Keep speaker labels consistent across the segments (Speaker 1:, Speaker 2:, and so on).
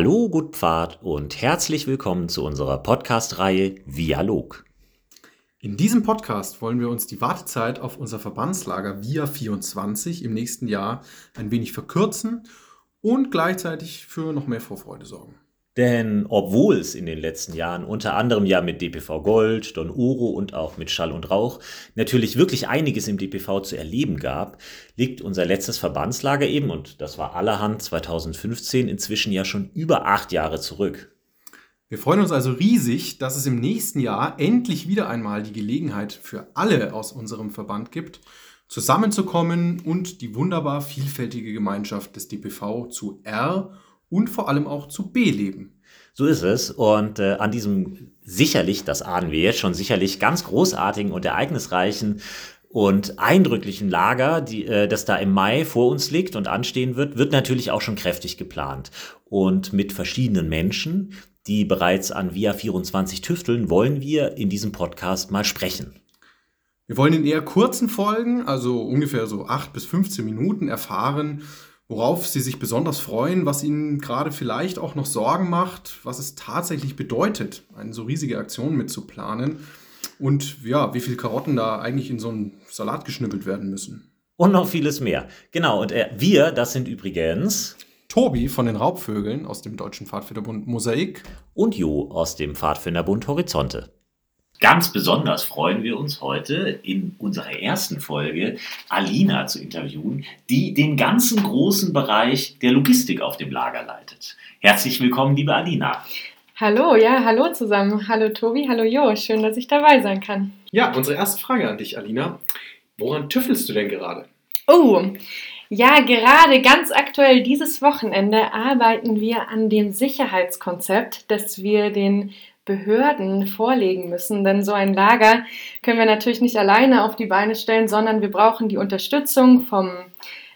Speaker 1: Hallo, gut Pfad und herzlich willkommen zu unserer Podcast-Reihe Vialog.
Speaker 2: In diesem Podcast wollen wir uns die Wartezeit auf unser Verbandslager VIA 24 im nächsten Jahr ein wenig verkürzen und gleichzeitig für noch mehr Vorfreude sorgen.
Speaker 1: Denn obwohl es in den letzten Jahren unter anderem ja mit DPV Gold, Don Uro und auch mit Schall und Rauch natürlich wirklich einiges im DPV zu erleben gab, liegt unser letztes Verbandslager eben, und das war allerhand 2015, inzwischen ja schon über acht Jahre zurück.
Speaker 2: Wir freuen uns also riesig, dass es im nächsten Jahr endlich wieder einmal die Gelegenheit für alle aus unserem Verband gibt, zusammenzukommen und die wunderbar vielfältige Gemeinschaft des DPV zu R und vor allem auch zu B-Leben.
Speaker 1: So ist es. Und äh, an diesem sicherlich, das ahnen wir jetzt schon, sicherlich ganz großartigen und ereignisreichen und eindrücklichen Lager, die, äh, das da im Mai vor uns liegt und anstehen wird, wird natürlich auch schon kräftig geplant. Und mit verschiedenen Menschen, die bereits an Via 24 tüfteln, wollen wir in diesem Podcast mal sprechen.
Speaker 2: Wir wollen in eher kurzen Folgen, also ungefähr so 8 bis 15 Minuten, erfahren, worauf Sie sich besonders freuen, was Ihnen gerade vielleicht auch noch Sorgen macht, was es tatsächlich bedeutet, eine so riesige Aktion mitzuplanen und ja, wie viele Karotten da eigentlich in so einen Salat geschnippelt werden müssen.
Speaker 1: Und noch vieles mehr. Genau, und äh, wir, das sind übrigens
Speaker 2: Tobi von den Raubvögeln aus dem Deutschen Pfadfinderbund Mosaik
Speaker 1: und Jo aus dem Pfadfinderbund Horizonte. Ganz besonders freuen wir uns heute in unserer ersten Folge Alina zu interviewen, die den ganzen großen Bereich der Logistik auf dem Lager leitet. Herzlich willkommen, liebe Alina.
Speaker 3: Hallo, ja, hallo zusammen. Hallo Tobi, hallo Jo, schön, dass ich dabei sein kann.
Speaker 2: Ja, unsere erste Frage an dich, Alina. Woran tüffelst du denn gerade?
Speaker 3: Oh, ja, gerade ganz aktuell dieses Wochenende arbeiten wir an dem Sicherheitskonzept, dass wir den Behörden vorlegen müssen. Denn so ein Lager können wir natürlich nicht alleine auf die Beine stellen, sondern wir brauchen die Unterstützung vom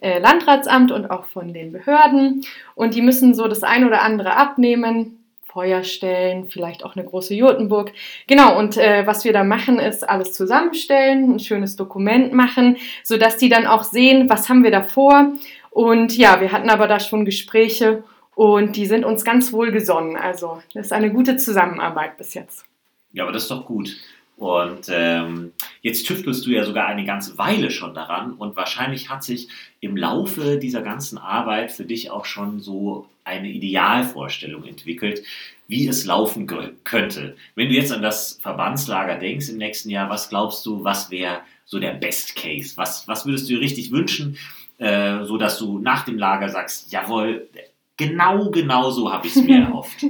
Speaker 3: äh, Landratsamt und auch von den Behörden. Und die müssen so das ein oder andere abnehmen. Feuer stellen, vielleicht auch eine große Jotenburg. Genau, und äh, was wir da machen, ist alles zusammenstellen, ein schönes Dokument machen, sodass die dann auch sehen, was haben wir da vor. Und ja, wir hatten aber da schon Gespräche und die sind uns ganz wohl gesonnen. Also das ist eine gute Zusammenarbeit bis jetzt.
Speaker 1: Ja, aber das ist doch gut. Und ähm, jetzt tüftelst du ja sogar eine ganze Weile schon daran und wahrscheinlich hat sich im Laufe dieser ganzen Arbeit für dich auch schon so eine Idealvorstellung entwickelt, wie es laufen könnte. Wenn du jetzt an das Verbandslager denkst im nächsten Jahr, was glaubst du, was wäre so der Best Case? Was, was würdest du dir richtig wünschen, äh, so du nach dem Lager sagst, jawohl, Genau, genau so habe ich es mir erhofft.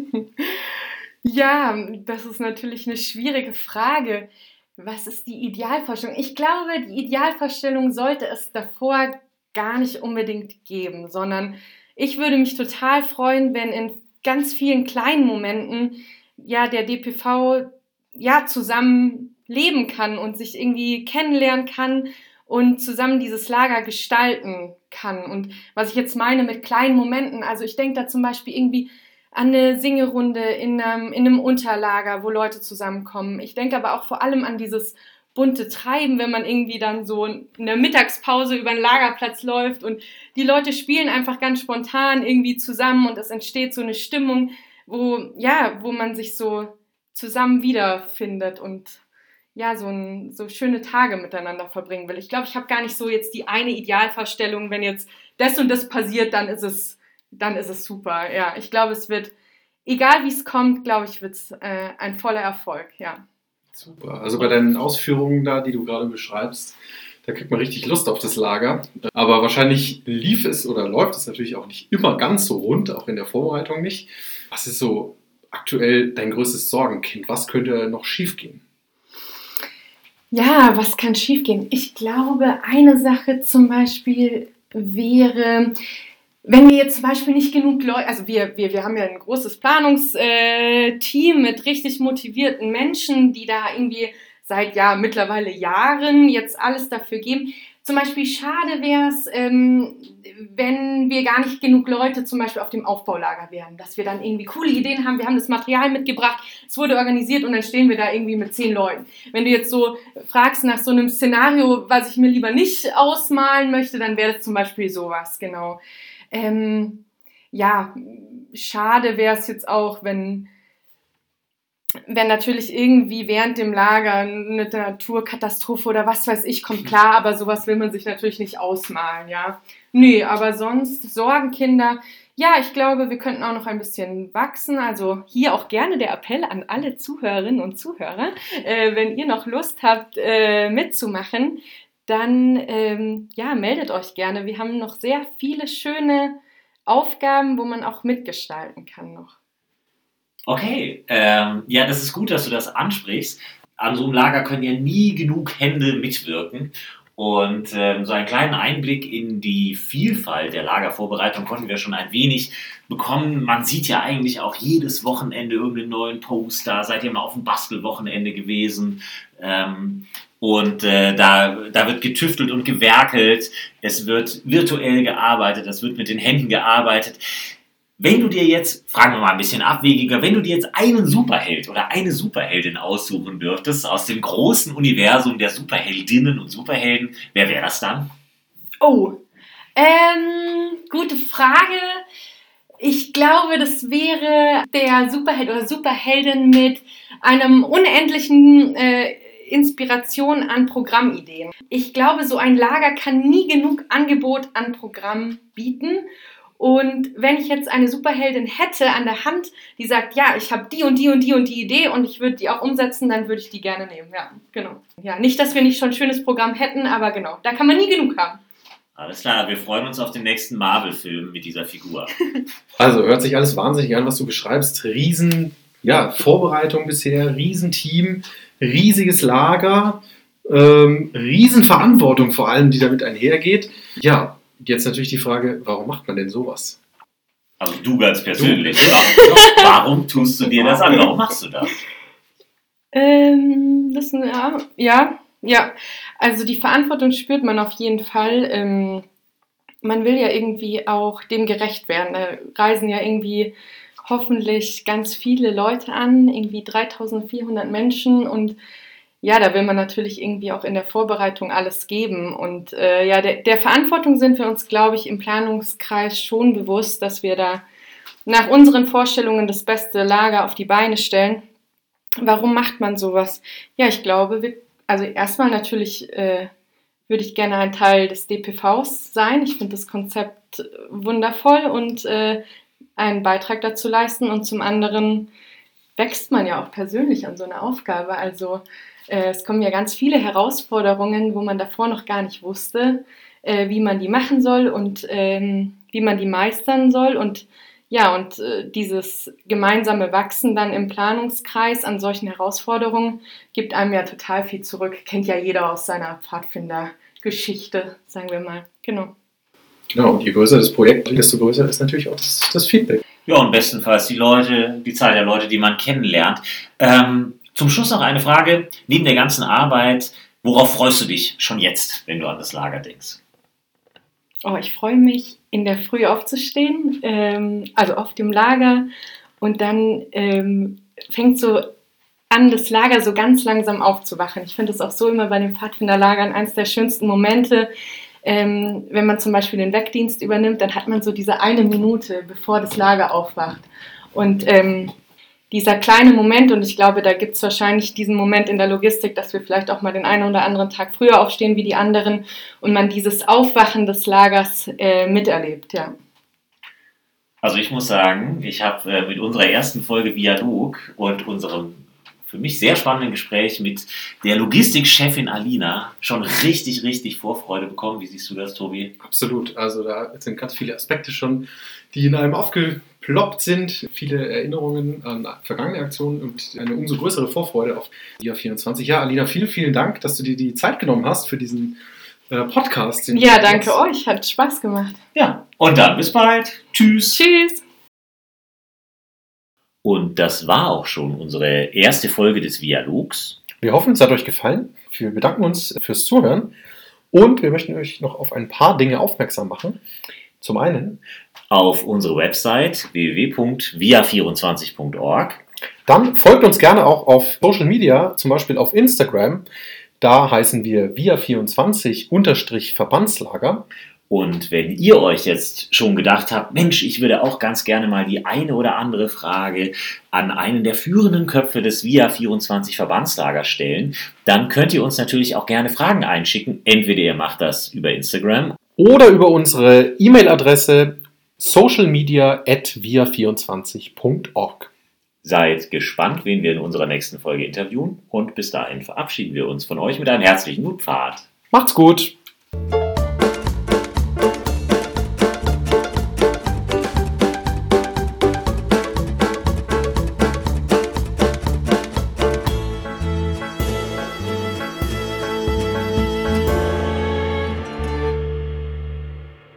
Speaker 3: ja, das ist natürlich eine schwierige Frage. Was ist die Idealvorstellung? Ich glaube, die Idealvorstellung sollte es davor gar nicht unbedingt geben, sondern ich würde mich total freuen, wenn in ganz vielen kleinen Momenten ja der DPV ja zusammen leben kann und sich irgendwie kennenlernen kann und zusammen dieses Lager gestalten kann. Und was ich jetzt meine mit kleinen Momenten, also ich denke da zum Beispiel irgendwie an eine Singerunde in einem, in einem Unterlager, wo Leute zusammenkommen. Ich denke aber auch vor allem an dieses bunte Treiben, wenn man irgendwie dann so in der Mittagspause über den Lagerplatz läuft und die Leute spielen einfach ganz spontan irgendwie zusammen und es entsteht so eine Stimmung, wo, ja, wo man sich so zusammen wiederfindet und ja, so, ein, so schöne Tage miteinander verbringen will. Ich glaube, ich habe gar nicht so jetzt die eine Idealvorstellung, wenn jetzt das und das passiert, dann ist es, dann ist es super. Ja, ich glaube, es wird, egal wie es kommt, glaube ich, wird es äh, ein voller Erfolg, ja.
Speaker 2: Super. Also bei deinen Ausführungen da, die du gerade beschreibst, da kriegt man richtig Lust auf das Lager. Aber wahrscheinlich lief es oder läuft es natürlich auch nicht immer ganz so rund, auch in der Vorbereitung nicht. Was ist so aktuell dein größtes Sorgenkind? Was könnte noch schiefgehen?
Speaker 3: Ja, was kann schiefgehen? Ich glaube, eine Sache zum Beispiel wäre, wenn wir jetzt zum Beispiel nicht genug Leute, also wir, wir, wir haben ja ein großes Planungsteam äh, mit richtig motivierten Menschen, die da irgendwie seit ja mittlerweile Jahren jetzt alles dafür geben. Zum Beispiel schade wäre es, ähm, wenn wir gar nicht genug Leute zum Beispiel auf dem Aufbaulager wären, dass wir dann irgendwie coole Ideen haben, wir haben das Material mitgebracht, es wurde organisiert und dann stehen wir da irgendwie mit zehn Leuten. Wenn du jetzt so fragst nach so einem Szenario, was ich mir lieber nicht ausmalen möchte, dann wäre das zum Beispiel sowas, genau. Ähm, ja, schade wäre es jetzt auch, wenn, wenn natürlich irgendwie während dem Lager eine Naturkatastrophe oder was weiß ich kommt, klar, aber sowas will man sich natürlich nicht ausmalen, ja. Nee, aber sonst Sorgenkinder, ja, ich glaube, wir könnten auch noch ein bisschen wachsen. Also hier auch gerne der Appell an alle Zuhörerinnen und Zuhörer, äh, wenn ihr noch Lust habt, äh, mitzumachen, dann ähm, ja, meldet euch gerne. Wir haben noch sehr viele schöne Aufgaben, wo man auch mitgestalten kann noch.
Speaker 1: Okay, ähm, ja, das ist gut, dass du das ansprichst. An so einem Lager können ja nie genug Hände mitwirken. Und ähm, so einen kleinen Einblick in die Vielfalt der Lagervorbereitung konnten wir schon ein wenig bekommen. Man sieht ja eigentlich auch jedes Wochenende irgendeinen neuen Poster. Seid ihr mal auf dem Bastelwochenende gewesen? Ähm, und äh, da, da wird getüftelt und gewerkelt. Es wird virtuell gearbeitet. Es wird mit den Händen gearbeitet. Wenn du dir jetzt, fragen wir mal ein bisschen abwegiger, wenn du dir jetzt einen Superheld oder eine Superheldin aussuchen dürftest aus dem großen Universum der Superheldinnen und Superhelden, wer wäre das dann?
Speaker 3: Oh, ähm, gute Frage. Ich glaube, das wäre der Superheld oder Superheldin mit einem unendlichen äh, Inspiration an Programmideen. Ich glaube, so ein Lager kann nie genug Angebot an Programm bieten und wenn ich jetzt eine Superheldin hätte an der Hand, die sagt, ja, ich habe die und die und die und die Idee und ich würde die auch umsetzen, dann würde ich die gerne nehmen. Ja, genau. Ja, nicht, dass wir nicht schon ein schönes Programm hätten, aber genau, da kann man nie genug haben.
Speaker 1: Alles klar, wir freuen uns auf den nächsten Marvel-Film mit dieser Figur.
Speaker 2: Also hört sich alles wahnsinnig an, was du beschreibst. Riesen, ja, Vorbereitung bisher, Riesenteam, riesiges Lager, ähm, Riesenverantwortung vor allem, die damit einhergeht. Ja, Jetzt natürlich die Frage, warum macht man denn sowas?
Speaker 1: Also du ganz persönlich. Du. warum tust du dir das an? Warum machst du das?
Speaker 3: Ähm, das ja, ja, ja. Also die Verantwortung spürt man auf jeden Fall. Ähm, man will ja irgendwie auch dem gerecht werden. Da reisen ja irgendwie hoffentlich ganz viele Leute an, irgendwie 3400 Menschen und ja, da will man natürlich irgendwie auch in der Vorbereitung alles geben. Und äh, ja, der, der Verantwortung sind wir uns, glaube ich, im Planungskreis schon bewusst, dass wir da nach unseren Vorstellungen das beste Lager auf die Beine stellen. Warum macht man sowas? Ja, ich glaube, wir, also erstmal natürlich äh, würde ich gerne ein Teil des DPVs sein. Ich finde das Konzept wundervoll und äh, einen Beitrag dazu leisten. Und zum anderen wächst man ja auch persönlich an so einer Aufgabe. Also es kommen ja ganz viele Herausforderungen, wo man davor noch gar nicht wusste, äh, wie man die machen soll und ähm, wie man die meistern soll. Und ja, und äh, dieses gemeinsame Wachsen dann im Planungskreis an solchen Herausforderungen gibt einem ja total viel zurück. Kennt ja jeder aus seiner Pfadfindergeschichte, sagen wir mal. Genau.
Speaker 2: Genau, und je größer das Projekt, desto größer ist natürlich auch das, das Feedback.
Speaker 1: Ja, und bestenfalls die Leute, die Zahl der Leute, die man kennenlernt. Ähm, zum Schluss noch eine Frage. Neben der ganzen Arbeit, worauf freust du dich schon jetzt, wenn du an das Lager denkst?
Speaker 3: Oh, ich freue mich, in der Früh aufzustehen, ähm, also auf dem Lager. Und dann ähm, fängt so an, das Lager so ganz langsam aufzuwachen. Ich finde es auch so immer bei den Pfadfinderlagern eines der schönsten Momente. Ähm, wenn man zum Beispiel den Wegdienst übernimmt, dann hat man so diese eine Minute, bevor das Lager aufwacht. Und ähm, dieser kleine Moment, und ich glaube, da gibt es wahrscheinlich diesen Moment in der Logistik, dass wir vielleicht auch mal den einen oder anderen Tag früher aufstehen wie die anderen und man dieses Aufwachen des Lagers äh, miterlebt, ja.
Speaker 1: Also ich muss sagen, ich habe äh, mit unserer ersten Folge Viadog und unserem für mich sehr spannenden Gespräch mit der Logistikchefin Alina schon richtig, richtig Vorfreude bekommen. Wie siehst du das, Tobi?
Speaker 2: Absolut. Also da sind ganz viele Aspekte schon, die in einem aufge ploppt sind. Viele Erinnerungen an vergangene Aktionen und eine umso größere Vorfreude auf die 24. Ja, Alina, vielen, vielen Dank, dass du dir die Zeit genommen hast für diesen äh, Podcast.
Speaker 3: Ja, danke euch. Hat Spaß gemacht.
Speaker 1: Ja, und dann bis bald. Tschüss.
Speaker 3: Tschüss.
Speaker 1: Und das war auch schon unsere erste Folge des Dialogs.
Speaker 2: Wir hoffen, es hat euch gefallen. Wir bedanken uns fürs Zuhören und wir möchten euch noch auf ein paar Dinge aufmerksam machen. Zum einen
Speaker 1: auf unsere Website www.via24.org.
Speaker 2: Dann folgt uns gerne auch auf Social Media, zum Beispiel auf Instagram. Da heißen wir via24-verbandslager.
Speaker 1: Und wenn ihr euch jetzt schon gedacht habt, Mensch, ich würde auch ganz gerne mal die eine oder andere Frage an einen der führenden Köpfe des VIA 24 Verbandslagers stellen, dann könnt ihr uns natürlich auch gerne Fragen einschicken. Entweder ihr macht das über Instagram
Speaker 2: oder über unsere E-Mail-Adresse socialmedia.via24.org.
Speaker 1: Seid gespannt, wen wir in unserer nächsten Folge interviewen und bis dahin verabschieden wir uns von euch mit einem herzlichen Gutpfad.
Speaker 2: Macht's gut!